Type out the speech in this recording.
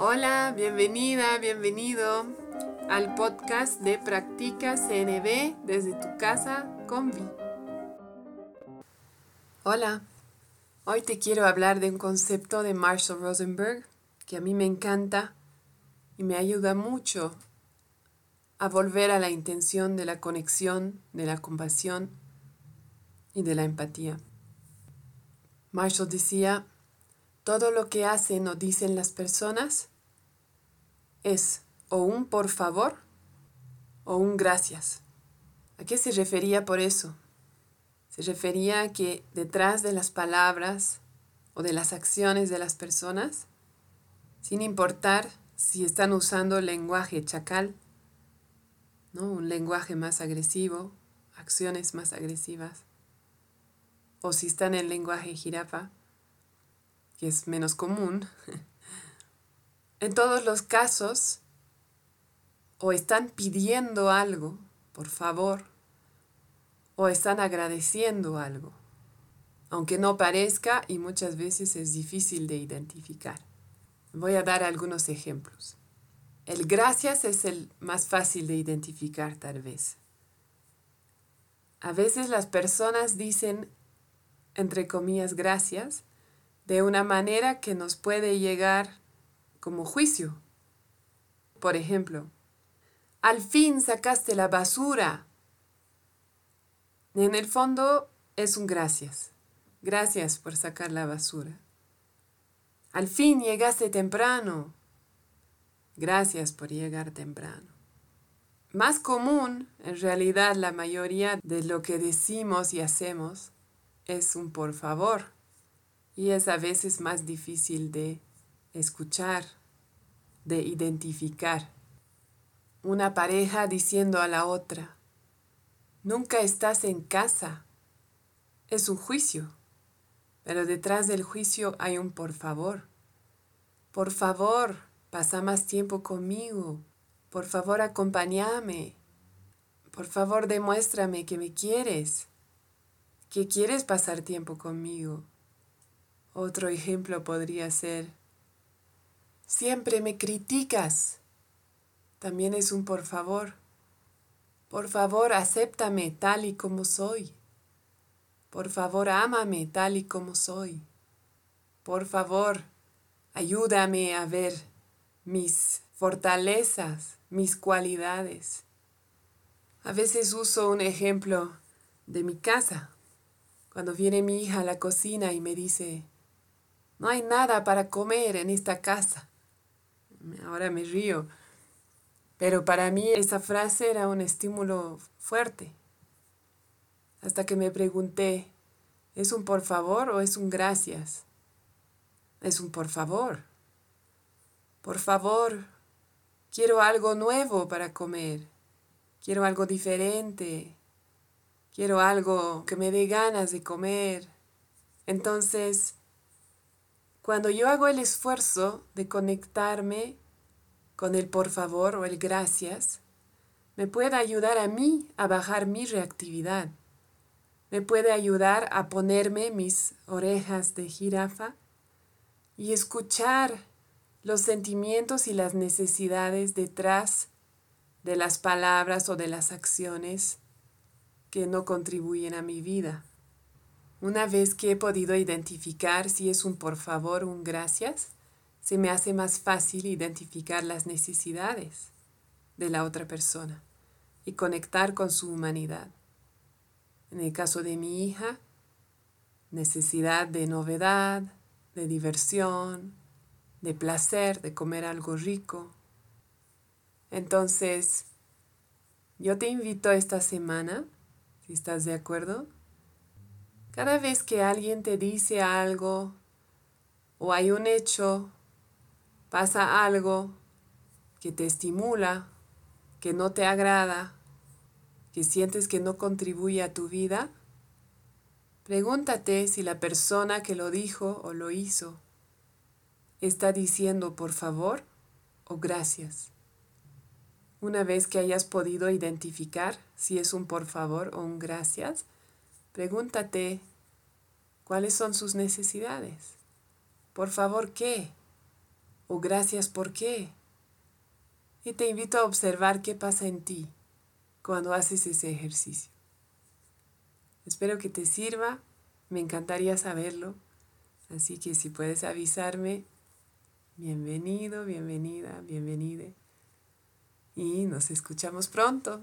Hola, bienvenida, bienvenido al podcast de Practica CNB desde tu casa con Vi. Hola, hoy te quiero hablar de un concepto de Marshall Rosenberg que a mí me encanta y me ayuda mucho a volver a la intención de la conexión, de la compasión y de la empatía. Marshall decía, todo lo que hacen o dicen las personas es o un por favor o un gracias. ¿A qué se refería por eso? Se refería a que detrás de las palabras o de las acciones de las personas, sin importar si están usando lenguaje chacal, ¿no? un lenguaje más agresivo, acciones más agresivas, o si están en lenguaje jirafa, que es menos común, en todos los casos, o están pidiendo algo, por favor, o están agradeciendo algo, aunque no parezca y muchas veces es difícil de identificar. Voy a dar algunos ejemplos. El gracias es el más fácil de identificar tal vez. A veces las personas dicen, entre comillas, gracias, de una manera que nos puede llegar como juicio. Por ejemplo, al fin sacaste la basura. En el fondo es un gracias. Gracias por sacar la basura. Al fin llegaste temprano. Gracias por llegar temprano. Más común, en realidad, la mayoría de lo que decimos y hacemos es un por favor. Y es a veces más difícil de escuchar, de identificar. Una pareja diciendo a la otra, nunca estás en casa. Es un juicio, pero detrás del juicio hay un por favor. Por favor, pasa más tiempo conmigo. Por favor, acompáñame. Por favor, demuéstrame que me quieres, que quieres pasar tiempo conmigo. Otro ejemplo podría ser, Siempre me criticas. También es un por favor. Por favor, acéptame tal y como soy. Por favor, ámame tal y como soy. Por favor, ayúdame a ver mis fortalezas, mis cualidades. A veces uso un ejemplo de mi casa. Cuando viene mi hija a la cocina y me dice, no hay nada para comer en esta casa ahora me río. Pero para mí esa frase era un estímulo fuerte. Hasta que me pregunté, ¿es un por favor o es un gracias? Es un por favor. Por favor, quiero algo nuevo para comer. Quiero algo diferente. Quiero algo que me dé ganas de comer. Entonces, cuando yo hago el esfuerzo de conectarme con el por favor o el gracias, me puede ayudar a mí a bajar mi reactividad. Me puede ayudar a ponerme mis orejas de jirafa y escuchar los sentimientos y las necesidades detrás de las palabras o de las acciones que no contribuyen a mi vida. Una vez que he podido identificar si es un por favor o un gracias, se me hace más fácil identificar las necesidades de la otra persona y conectar con su humanidad. En el caso de mi hija, necesidad de novedad, de diversión, de placer, de comer algo rico. Entonces, yo te invito esta semana, si estás de acuerdo, cada vez que alguien te dice algo o hay un hecho, pasa algo que te estimula, que no te agrada, que sientes que no contribuye a tu vida, pregúntate si la persona que lo dijo o lo hizo está diciendo por favor o gracias. Una vez que hayas podido identificar si es un por favor o un gracias, Pregúntate cuáles son sus necesidades. Por favor, ¿qué? o gracias por qué. Y te invito a observar qué pasa en ti cuando haces ese ejercicio. Espero que te sirva, me encantaría saberlo, así que si puedes avisarme, bienvenido, bienvenida, bienvenide. Y nos escuchamos pronto.